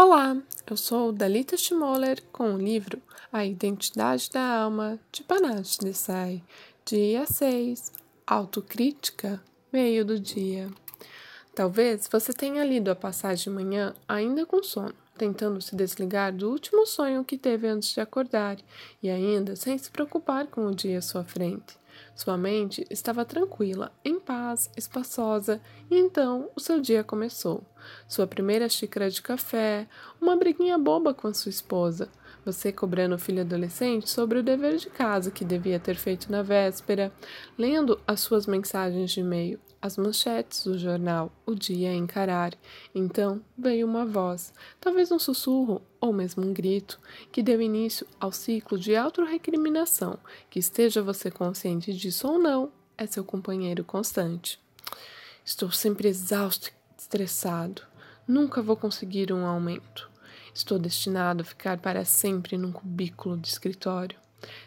Olá, eu sou Dalita Schmoller com o livro A Identidade da Alma de Panache Desai, dia 6, Autocrítica, meio do dia. Talvez você tenha lido a passagem de manhã ainda com sono, tentando se desligar do último sonho que teve antes de acordar e ainda sem se preocupar com o dia à sua frente. Sua mente estava tranquila, em paz, espaçosa, e então o seu dia começou. Sua primeira xícara de café, uma briguinha boba com a sua esposa, você cobrando o filho adolescente sobre o dever de casa que devia ter feito na véspera, lendo as suas mensagens de e-mail, as manchetes do jornal, o dia a encarar. Então veio uma voz, talvez um sussurro ou mesmo um grito, que deu início ao ciclo de autorrecriminação, que esteja você consciente disso ou não, é seu companheiro constante. Estou sempre exausto estressado. Nunca vou conseguir um aumento. Estou destinado a ficar para sempre num cubículo de escritório.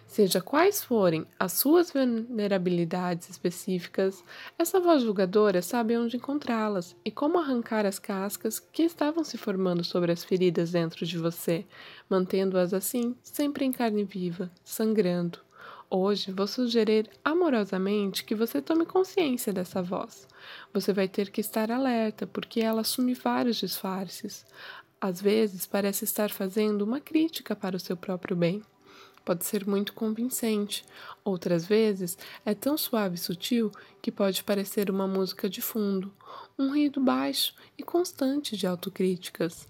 Seja quais forem as suas vulnerabilidades específicas, essa voz julgadora sabe onde encontrá-las e como arrancar as cascas que estavam se formando sobre as feridas dentro de você, mantendo-as assim sempre em carne viva, sangrando. Hoje vou sugerir amorosamente que você tome consciência dessa voz. Você vai ter que estar alerta, porque ela assume vários disfarces. Às vezes parece estar fazendo uma crítica para o seu próprio bem pode ser muito convincente, outras vezes é tão suave e sutil que pode parecer uma música de fundo, um ruído baixo e constante de autocríticas.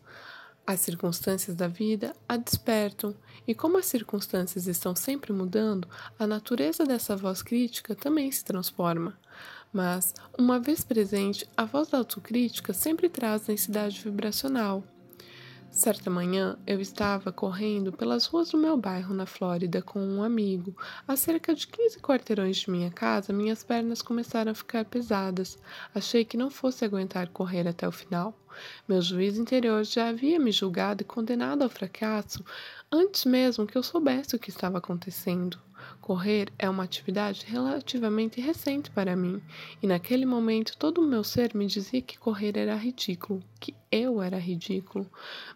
As circunstâncias da vida a despertam, e como as circunstâncias estão sempre mudando, a natureza dessa voz crítica também se transforma. Mas, uma vez presente, a voz da autocrítica sempre traz densidade vibracional. Certa manhã, eu estava correndo pelas ruas do meu bairro na Flórida com um amigo. A cerca de 15 quarteirões de minha casa, minhas pernas começaram a ficar pesadas. Achei que não fosse aguentar correr até o final. Meu juiz interior já havia me julgado e condenado ao fracasso antes mesmo que eu soubesse o que estava acontecendo. Correr é uma atividade relativamente recente para mim, e naquele momento todo o meu ser me dizia que correr era ridículo, que eu era ridículo.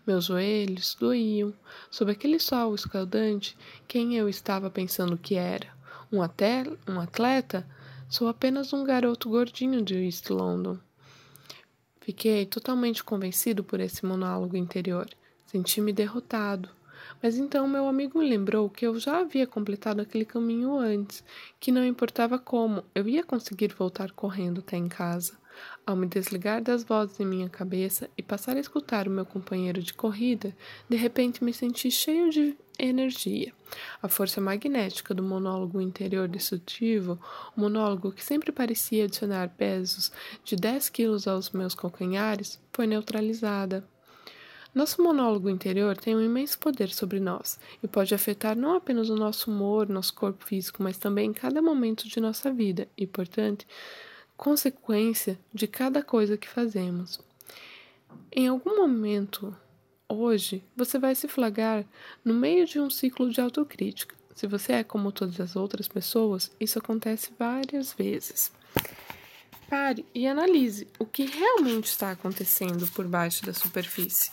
Meus joelhos doíam. Sob aquele sol escaldante, quem eu estava pensando que era? Um, atel um atleta? Sou apenas um garoto gordinho de East London. Fiquei totalmente convencido por esse monólogo interior. Senti-me derrotado. Mas então meu amigo me lembrou que eu já havia completado aquele caminho antes, que não importava como, eu ia conseguir voltar correndo até em casa. Ao me desligar das vozes em minha cabeça e passar a escutar o meu companheiro de corrida, de repente me senti cheio de energia. A força magnética do monólogo interior destrutivo, o monólogo que sempre parecia adicionar pesos de 10 quilos aos meus calcanhares, foi neutralizada. Nosso monólogo interior tem um imenso poder sobre nós e pode afetar não apenas o nosso humor, nosso corpo físico, mas também cada momento de nossa vida e, portanto, consequência de cada coisa que fazemos. Em algum momento, hoje, você vai se flagrar no meio de um ciclo de autocrítica. Se você é como todas as outras pessoas, isso acontece várias vezes. Pare e analise o que realmente está acontecendo por baixo da superfície.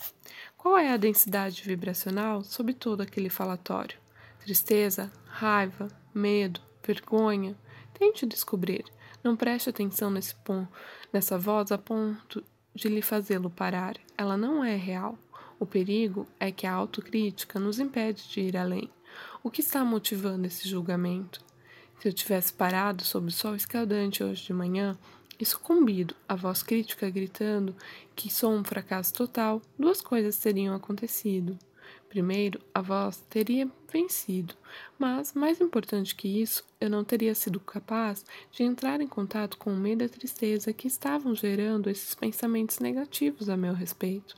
Qual é a densidade vibracional sob todo aquele falatório? Tristeza, raiva, medo, vergonha? Tente descobrir. Não preste atenção nesse ponto, nessa voz a ponto de lhe fazê-lo parar. Ela não é real. O perigo é que a autocrítica nos impede de ir além. O que está motivando esse julgamento? Se eu tivesse parado sob o sol escaldante hoje de manhã, sucumbido à voz crítica gritando que sou um fracasso total, duas coisas teriam acontecido. Primeiro, a voz teria vencido, mas, mais importante que isso, eu não teria sido capaz de entrar em contato com o medo e a tristeza que estavam gerando esses pensamentos negativos a meu respeito.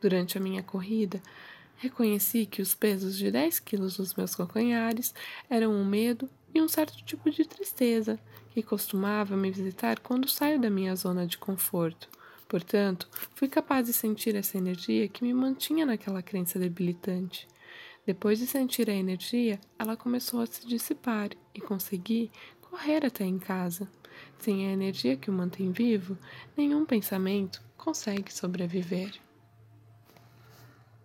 Durante a minha corrida, reconheci que os pesos de 10 quilos dos meus calcanhares eram um medo e um certo tipo de tristeza que costumava me visitar quando saio da minha zona de conforto. Portanto, fui capaz de sentir essa energia que me mantinha naquela crença debilitante. Depois de sentir a energia, ela começou a se dissipar e consegui correr até em casa. Sem a energia que o mantém vivo, nenhum pensamento consegue sobreviver.